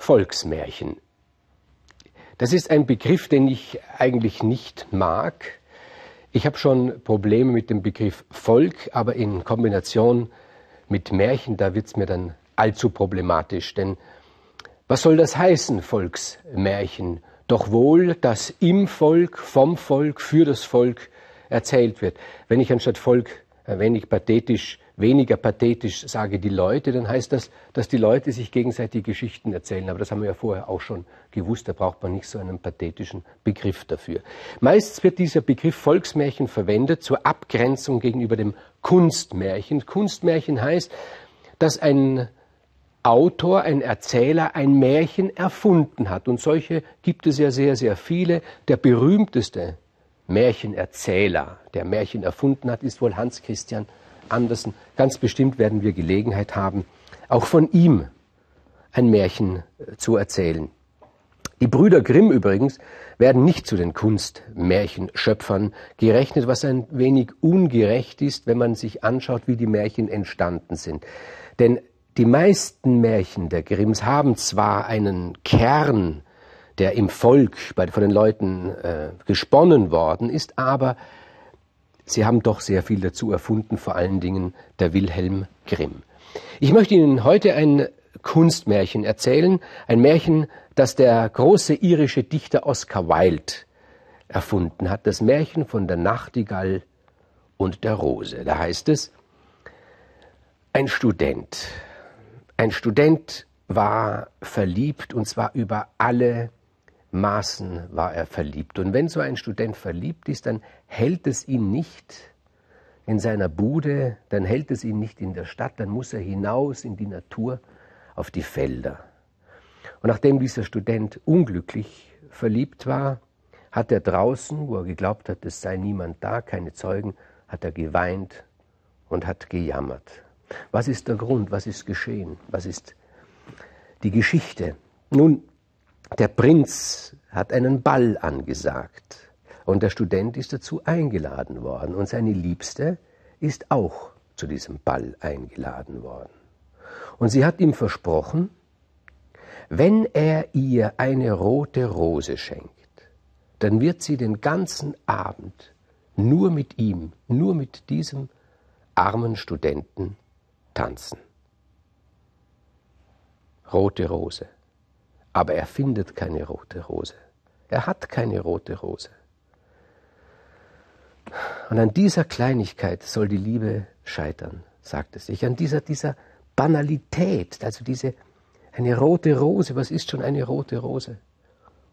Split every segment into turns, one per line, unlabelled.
Volksmärchen. Das ist ein Begriff, den ich eigentlich nicht mag. Ich habe schon Probleme mit dem Begriff Volk, aber in Kombination mit Märchen, da wird es mir dann allzu problematisch. Denn was soll das heißen, Volksmärchen? Doch wohl, dass im Volk, vom Volk, für das Volk erzählt wird. Wenn ich anstatt Volk ein wenig pathetisch weniger pathetisch sage die Leute, dann heißt das, dass die Leute sich gegenseitig Geschichten erzählen. Aber das haben wir ja vorher auch schon gewusst, da braucht man nicht so einen pathetischen Begriff dafür. Meist wird dieser Begriff Volksmärchen verwendet zur Abgrenzung gegenüber dem Kunstmärchen. Kunstmärchen heißt, dass ein Autor, ein Erzähler ein Märchen erfunden hat. Und solche gibt es ja sehr, sehr viele. Der berühmteste Märchenerzähler, der Märchen erfunden hat, ist wohl Hans Christian Andersen. Ganz bestimmt werden wir Gelegenheit haben, auch von ihm ein Märchen äh, zu erzählen. Die Brüder Grimm übrigens werden nicht zu den Kunstmärchenschöpfern gerechnet, was ein wenig ungerecht ist, wenn man sich anschaut, wie die Märchen entstanden sind. Denn die meisten Märchen der Grimms haben zwar einen Kern, der im Volk bei, von den Leuten äh, gesponnen worden ist, aber Sie haben doch sehr viel dazu erfunden, vor allen Dingen der Wilhelm Grimm. Ich möchte Ihnen heute ein Kunstmärchen erzählen, ein Märchen, das der große irische Dichter Oscar Wilde erfunden hat, das Märchen von der Nachtigall und der Rose. Da heißt es, ein Student, ein Student war verliebt und zwar über alle Maßen war er verliebt. Und wenn so ein Student verliebt ist, dann hält es ihn nicht in seiner Bude, dann hält es ihn nicht in der Stadt, dann muss er hinaus in die Natur, auf die Felder. Und nachdem dieser Student unglücklich verliebt war, hat er draußen, wo er geglaubt hat, es sei niemand da, keine Zeugen, hat er geweint und hat gejammert. Was ist der Grund? Was ist geschehen? Was ist die Geschichte? Nun, der Prinz hat einen Ball angesagt und der Student ist dazu eingeladen worden und seine Liebste ist auch zu diesem Ball eingeladen worden. Und sie hat ihm versprochen, wenn er ihr eine rote Rose schenkt, dann wird sie den ganzen Abend nur mit ihm, nur mit diesem armen Studenten tanzen. Rote Rose aber er findet keine rote Rose. Er hat keine rote Rose. Und an dieser Kleinigkeit soll die Liebe scheitern, sagt es sich. An dieser, dieser Banalität, also diese, eine rote Rose, was ist schon eine rote Rose?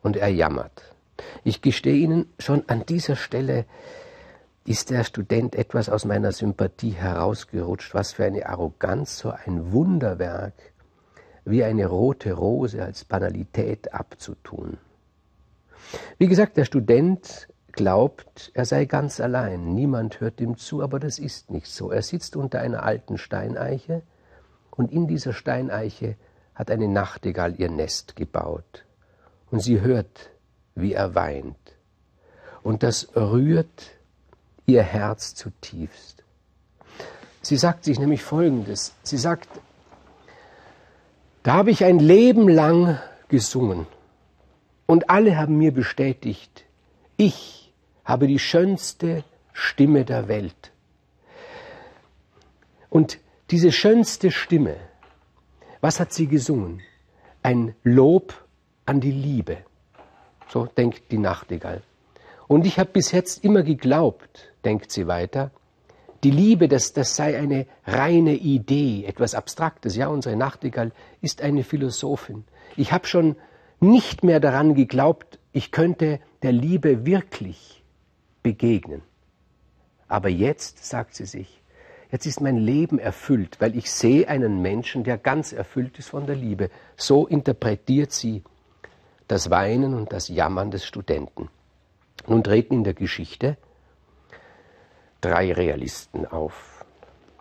Und er jammert. Ich gestehe Ihnen, schon an dieser Stelle ist der Student etwas aus meiner Sympathie herausgerutscht. Was für eine Arroganz, so ein Wunderwerk wie eine rote Rose als Banalität abzutun. Wie gesagt, der Student glaubt, er sei ganz allein, niemand hört ihm zu, aber das ist nicht so. Er sitzt unter einer alten Steineiche und in dieser Steineiche hat eine Nachtigall ihr Nest gebaut und sie hört, wie er weint. Und das rührt ihr Herz zutiefst. Sie sagt sich nämlich Folgendes. Sie sagt, da habe ich ein Leben lang gesungen und alle haben mir bestätigt, ich habe die schönste Stimme der Welt. Und diese schönste Stimme, was hat sie gesungen? Ein Lob an die Liebe. So denkt die Nachtigall. Und ich habe bis jetzt immer geglaubt, denkt sie weiter, die Liebe, das, das sei eine reine Idee, etwas Abstraktes. Ja, unsere Nachtigall ist eine Philosophin. Ich habe schon nicht mehr daran geglaubt, ich könnte der Liebe wirklich begegnen. Aber jetzt, sagt sie sich, jetzt ist mein Leben erfüllt, weil ich sehe einen Menschen, der ganz erfüllt ist von der Liebe. So interpretiert sie das Weinen und das Jammern des Studenten. Nun treten in der Geschichte drei Realisten auf.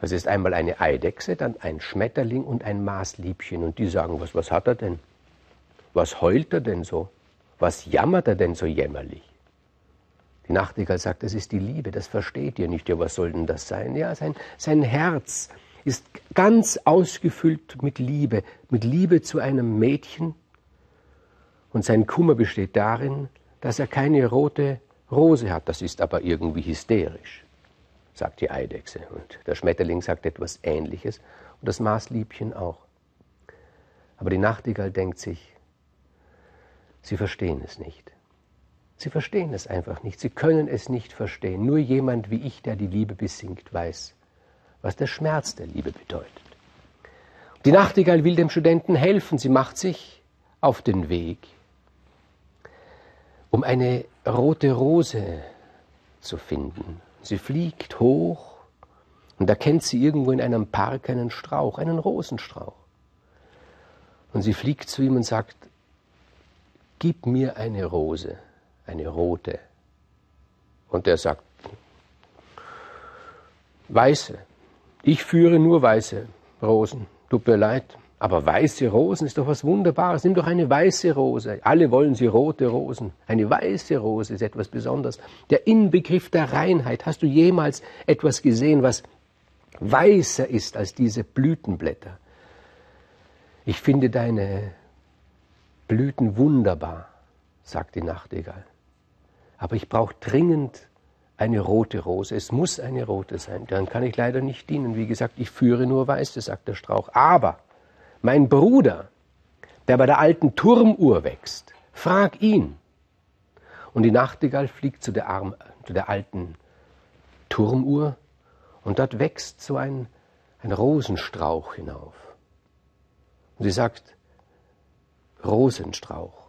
Das ist einmal eine Eidechse, dann ein Schmetterling und ein Maßliebchen. Und die sagen, was, was hat er denn? Was heult er denn so? Was jammert er denn so jämmerlich? Die Nachtigall sagt, das ist die Liebe, das versteht ihr nicht. Ja, was soll denn das sein? Ja, sein, sein Herz ist ganz ausgefüllt mit Liebe, mit Liebe zu einem Mädchen Und sein Kummer besteht darin, dass er keine rote Rose hat. Das ist aber irgendwie hysterisch, sagt die Eidechse. Und der Schmetterling sagt etwas Ähnliches und das Maßliebchen auch. Aber die Nachtigall denkt sich, sie verstehen es nicht. Sie verstehen es einfach nicht. Sie können es nicht verstehen. Nur jemand wie ich, der die Liebe besingt, weiß, was der Schmerz der Liebe bedeutet. Die Nachtigall will dem Studenten helfen. Sie macht sich auf den Weg, um eine rote Rose zu finden. Sie fliegt hoch und erkennt sie irgendwo in einem Park einen Strauch, einen Rosenstrauch. Und sie fliegt zu ihm und sagt, gib mir eine Rose eine rote. Und er sagt, weiße. Ich führe nur weiße Rosen. Tut mir leid. Aber weiße Rosen ist doch was Wunderbares. Nimm doch eine weiße Rose. Alle wollen sie rote Rosen. Eine weiße Rose ist etwas Besonderes. Der Inbegriff der Reinheit. Hast du jemals etwas gesehen, was weißer ist als diese Blütenblätter? Ich finde deine Blüten wunderbar, sagt die Nachtigall. Aber ich brauche dringend eine rote Rose. Es muss eine rote sein. Dann kann ich leider nicht dienen. Wie gesagt, ich führe nur weiße, sagt der Strauch. Aber mein Bruder, der bei der alten Turmuhr wächst, frag ihn. Und die Nachtigall fliegt zu der, Arm, zu der alten Turmuhr und dort wächst so ein, ein Rosenstrauch hinauf. Und sie sagt, Rosenstrauch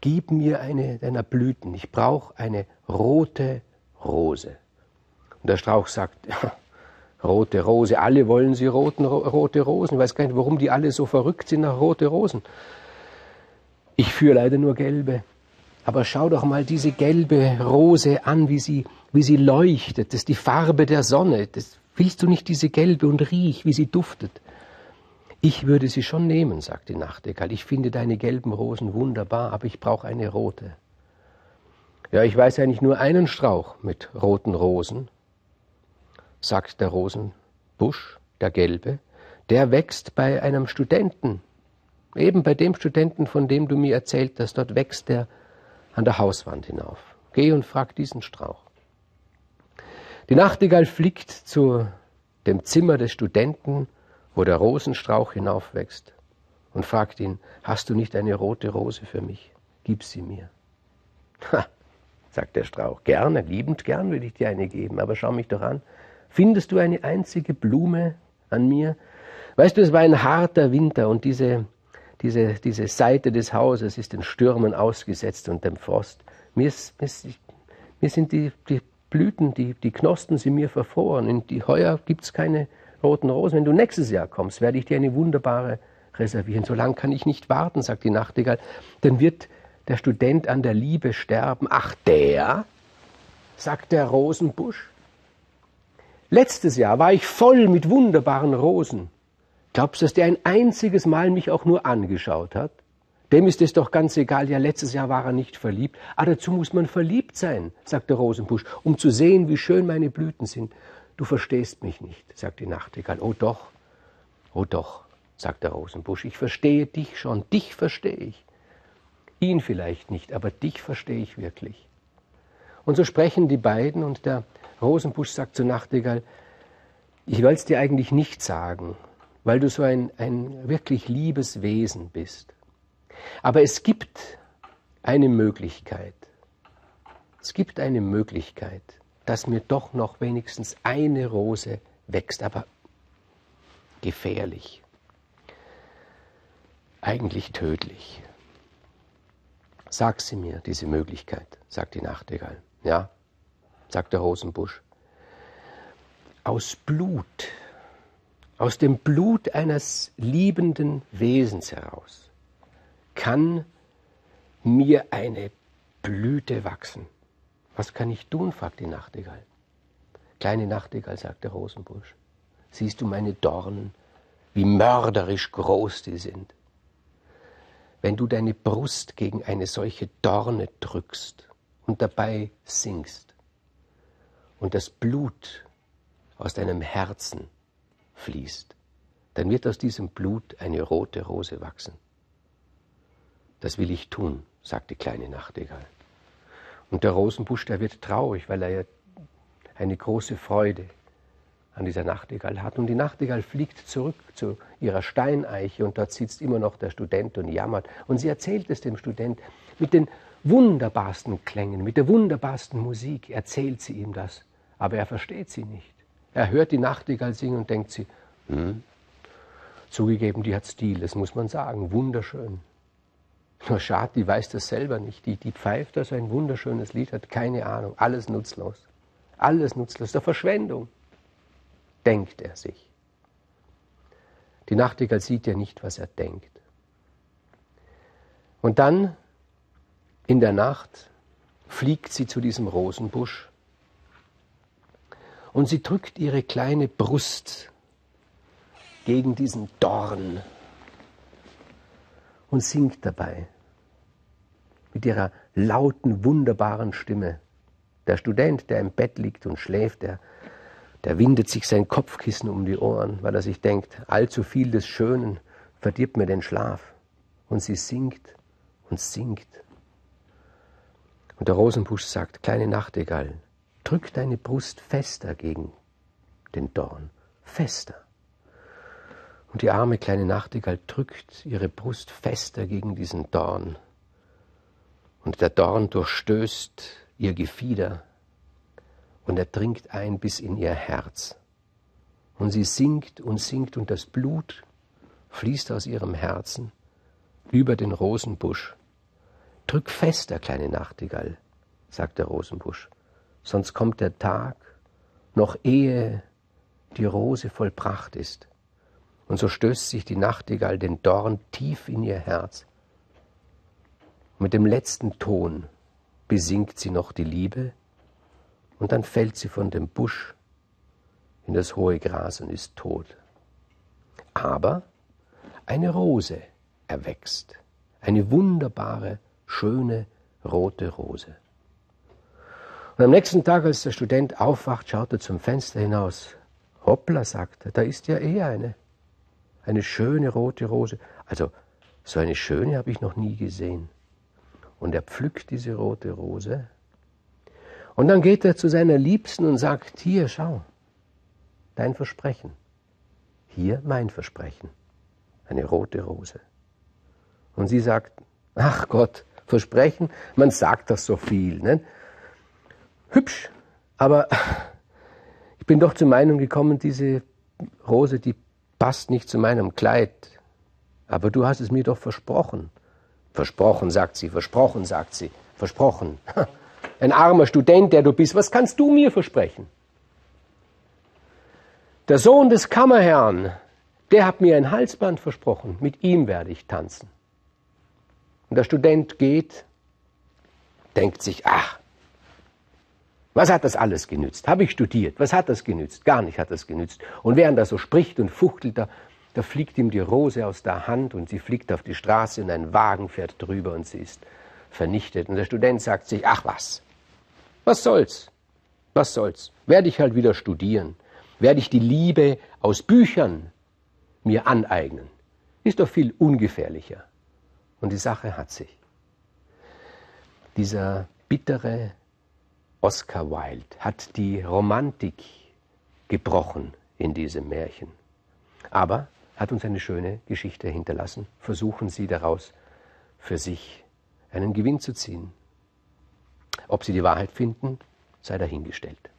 gib mir eine deiner Blüten, ich brauche eine rote Rose. Und der Strauch sagt, ja, rote Rose, alle wollen sie roten, rote Rosen. Ich weiß gar nicht, warum die alle so verrückt sind nach rote Rosen. Ich führe leider nur gelbe. Aber schau doch mal diese gelbe Rose an, wie sie, wie sie leuchtet. Das ist die Farbe der Sonne. Das, willst du nicht diese gelbe und riech, wie sie duftet? Ich würde sie schon nehmen, sagt die Nachtigall. Ich finde deine gelben Rosen wunderbar, aber ich brauche eine rote. Ja, ich weiß eigentlich nur einen Strauch mit roten Rosen, sagt der Rosenbusch, der gelbe. Der wächst bei einem Studenten. Eben bei dem Studenten, von dem du mir erzählt hast, dort wächst der an der Hauswand hinauf. Geh und frag diesen Strauch. Die Nachtigall fliegt zu dem Zimmer des Studenten wo der Rosenstrauch hinaufwächst und fragt ihn, hast du nicht eine rote Rose für mich? Gib sie mir. Ha, sagt der Strauch, gerne, liebend gern will ich dir eine geben, aber schau mich doch an. Findest du eine einzige Blume an mir? Weißt du, es war ein harter Winter und diese, diese, diese Seite des Hauses ist den Stürmen ausgesetzt und dem Frost. Mir, ist, mir sind die, die Blüten, die, die Knospen sind mir verfroren. In die Heuer gibt es keine roten Rosen. Wenn du nächstes Jahr kommst, werde ich dir eine wunderbare reservieren. So lange kann ich nicht warten, sagt die Nachtigall. Dann wird der Student an der Liebe sterben. Ach, der, sagt der Rosenbusch. Letztes Jahr war ich voll mit wunderbaren Rosen. Glaubst du, dass der ein einziges Mal mich auch nur angeschaut hat? Dem ist es doch ganz egal, ja, letztes Jahr war er nicht verliebt. Ah, dazu muss man verliebt sein, sagt der Rosenbusch, um zu sehen, wie schön meine Blüten sind. Du verstehst mich nicht, sagt die Nachtigall. Oh doch, oh doch, sagt der Rosenbusch, ich verstehe dich schon, dich verstehe ich. Ihn vielleicht nicht, aber dich verstehe ich wirklich. Und so sprechen die beiden und der Rosenbusch sagt zur Nachtigall, ich will es dir eigentlich nicht sagen, weil du so ein, ein wirklich liebes Wesen bist. Aber es gibt eine Möglichkeit. Es gibt eine Möglichkeit dass mir doch noch wenigstens eine Rose wächst, aber gefährlich, eigentlich tödlich. Sag sie mir, diese Möglichkeit, sagt die Nachtigall. Ja, sagt der Rosenbusch. Aus Blut, aus dem Blut eines liebenden Wesens heraus kann mir eine Blüte wachsen. Was kann ich tun? fragt die Nachtigall. Kleine Nachtigall, sagt der Rosenbusch. Siehst du meine Dornen, wie mörderisch groß die sind? Wenn du deine Brust gegen eine solche Dorne drückst und dabei singst und das Blut aus deinem Herzen fließt, dann wird aus diesem Blut eine rote Rose wachsen. Das will ich tun, sagt die kleine Nachtigall. Und der Rosenbusch, der wird traurig, weil er ja eine große Freude an dieser Nachtigall hat. Und die Nachtigall fliegt zurück zu ihrer Steineiche und dort sitzt immer noch der Student und jammert. Und sie erzählt es dem Student mit den wunderbarsten Klängen, mit der wunderbarsten Musik, erzählt sie ihm das. Aber er versteht sie nicht. Er hört die Nachtigall singen und denkt sie, hm, zugegeben, die hat Stil, das muss man sagen, wunderschön. Nur schade, die weiß das selber nicht. Die, die pfeift da so ein wunderschönes Lied, hat keine Ahnung, alles nutzlos. Alles nutzlos, der Verschwendung, denkt er sich. Die Nachtigall sieht ja nicht, was er denkt. Und dann, in der Nacht, fliegt sie zu diesem Rosenbusch und sie drückt ihre kleine Brust gegen diesen Dorn und singt dabei mit ihrer lauten, wunderbaren Stimme. Der Student, der im Bett liegt und schläft, der, der windet sich sein Kopfkissen um die Ohren, weil er sich denkt, allzu viel des Schönen verdirbt mir den Schlaf. Und sie singt und singt. Und der Rosenbusch sagt, kleine Nachtigall, drück deine Brust fester gegen den Dorn, fester. Und die arme kleine Nachtigall drückt ihre Brust fester gegen diesen Dorn. Und der Dorn durchstößt ihr Gefieder und er dringt ein bis in ihr Herz. Und sie singt und singt und das Blut fließt aus ihrem Herzen über den Rosenbusch. Drück fester, kleine Nachtigall, sagt der Rosenbusch, sonst kommt der Tag, noch ehe die Rose vollbracht ist. Und so stößt sich die Nachtigall den Dorn tief in ihr Herz. Mit dem letzten Ton besingt sie noch die Liebe, und dann fällt sie von dem Busch in das hohe Gras und ist tot. Aber eine Rose erwächst, eine wunderbare, schöne rote Rose. Und am nächsten Tag, als der Student aufwacht, schaut er zum Fenster hinaus. Hoppla, sagt er, da ist ja eh eine eine schöne rote Rose. Also so eine schöne habe ich noch nie gesehen. Und er pflückt diese rote Rose. Und dann geht er zu seiner Liebsten und sagt, hier, schau, dein Versprechen. Hier mein Versprechen. Eine rote Rose. Und sie sagt, ach Gott, Versprechen, man sagt das so viel. Ne? Hübsch, aber ich bin doch zur Meinung gekommen, diese Rose, die passt nicht zu meinem Kleid. Aber du hast es mir doch versprochen. Versprochen, sagt sie, versprochen, sagt sie, versprochen. Ein armer Student, der du bist, was kannst du mir versprechen? Der Sohn des Kammerherrn, der hat mir ein Halsband versprochen, mit ihm werde ich tanzen. Und der Student geht, denkt sich, ach, was hat das alles genützt? Habe ich studiert? Was hat das genützt? Gar nicht hat das genützt. Und während er so spricht und fuchtelt, da, da fliegt ihm die Rose aus der Hand und sie fliegt auf die Straße und ein Wagen fährt drüber und sie ist vernichtet. Und der Student sagt sich, ach was, was soll's? Was soll's? Werde ich halt wieder studieren? Werde ich die Liebe aus Büchern mir aneignen? Ist doch viel ungefährlicher. Und die Sache hat sich. Dieser bittere Oscar Wilde hat die Romantik gebrochen in diesem Märchen. Aber hat uns eine schöne Geschichte hinterlassen. Versuchen Sie daraus für sich einen Gewinn zu ziehen. Ob Sie die Wahrheit finden, sei dahingestellt.